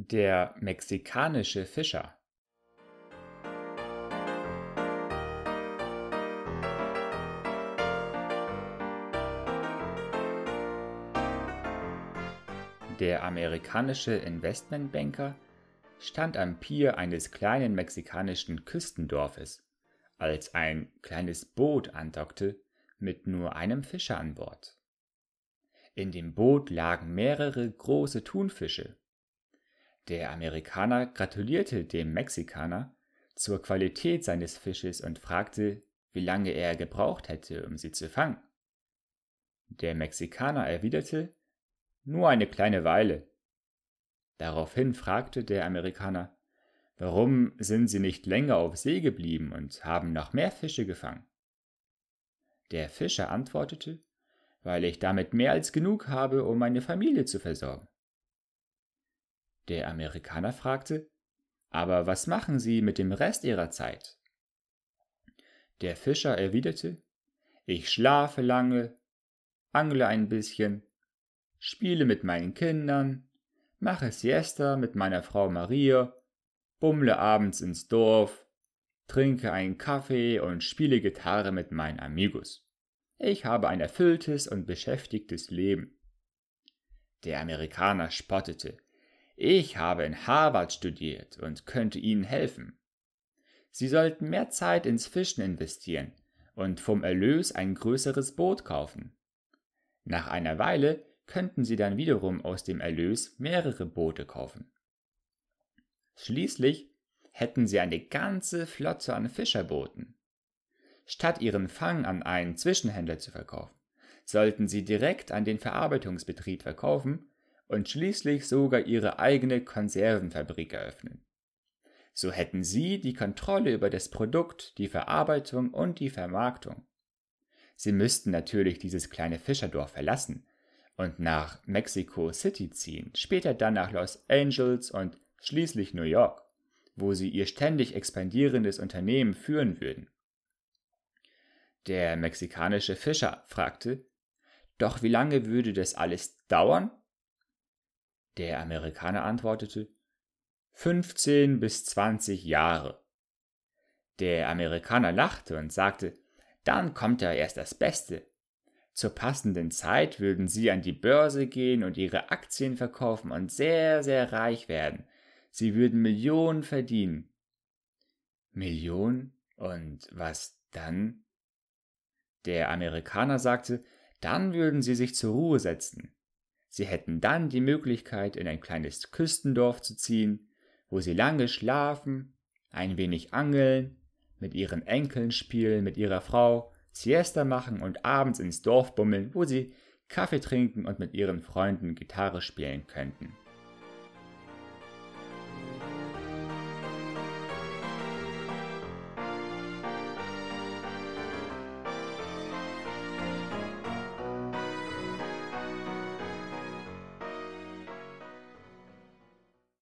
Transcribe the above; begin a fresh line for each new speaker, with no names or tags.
Der mexikanische Fischer Der amerikanische Investmentbanker stand am Pier eines kleinen mexikanischen Küstendorfes, als ein kleines Boot andockte mit nur einem Fischer an Bord. In dem Boot lagen mehrere große Thunfische. Der Amerikaner gratulierte dem Mexikaner zur Qualität seines Fisches und fragte, wie lange er gebraucht hätte, um sie zu fangen. Der Mexikaner erwiderte, nur eine kleine Weile. Daraufhin fragte der Amerikaner, warum sind Sie nicht länger auf See geblieben und haben noch mehr Fische gefangen? Der Fischer antwortete, weil ich damit mehr als genug habe, um meine Familie zu versorgen. Der Amerikaner fragte, aber was machen Sie mit dem Rest Ihrer Zeit? Der Fischer erwiderte, ich schlafe lange, angle ein bisschen, spiele mit meinen Kindern, mache Siesta mit meiner Frau Maria, bummle abends ins Dorf, trinke einen Kaffee und spiele Gitarre mit meinen Amigos. Ich habe ein erfülltes und beschäftigtes Leben. Der Amerikaner spottete. Ich habe in Harvard studiert und könnte Ihnen helfen. Sie sollten mehr Zeit ins Fischen investieren und vom Erlös ein größeres Boot kaufen. Nach einer Weile könnten Sie dann wiederum aus dem Erlös mehrere Boote kaufen. Schließlich hätten Sie eine ganze Flotte an Fischerbooten. Statt Ihren Fang an einen Zwischenhändler zu verkaufen, sollten Sie direkt an den Verarbeitungsbetrieb verkaufen und schließlich sogar ihre eigene Konservenfabrik eröffnen. So hätten sie die Kontrolle über das Produkt, die Verarbeitung und die Vermarktung. Sie müssten natürlich dieses kleine Fischerdorf verlassen und nach Mexico City ziehen, später dann nach Los Angeles und schließlich New York, wo sie ihr ständig expandierendes Unternehmen führen würden. Der mexikanische Fischer fragte, doch wie lange würde das alles dauern? Der Amerikaner antwortete 15 bis 20 Jahre. Der Amerikaner lachte und sagte, dann kommt ja erst das Beste. Zur passenden Zeit würden Sie an die Börse gehen und Ihre Aktien verkaufen und sehr, sehr reich werden. Sie würden Millionen verdienen. Millionen? Und was dann? Der Amerikaner sagte, dann würden Sie sich zur Ruhe setzen. Sie hätten dann die Möglichkeit, in ein kleines Küstendorf zu ziehen, wo sie lange schlafen, ein wenig angeln, mit ihren Enkeln spielen, mit ihrer Frau, Siesta machen und abends ins Dorf bummeln, wo sie Kaffee trinken und mit ihren Freunden Gitarre spielen könnten.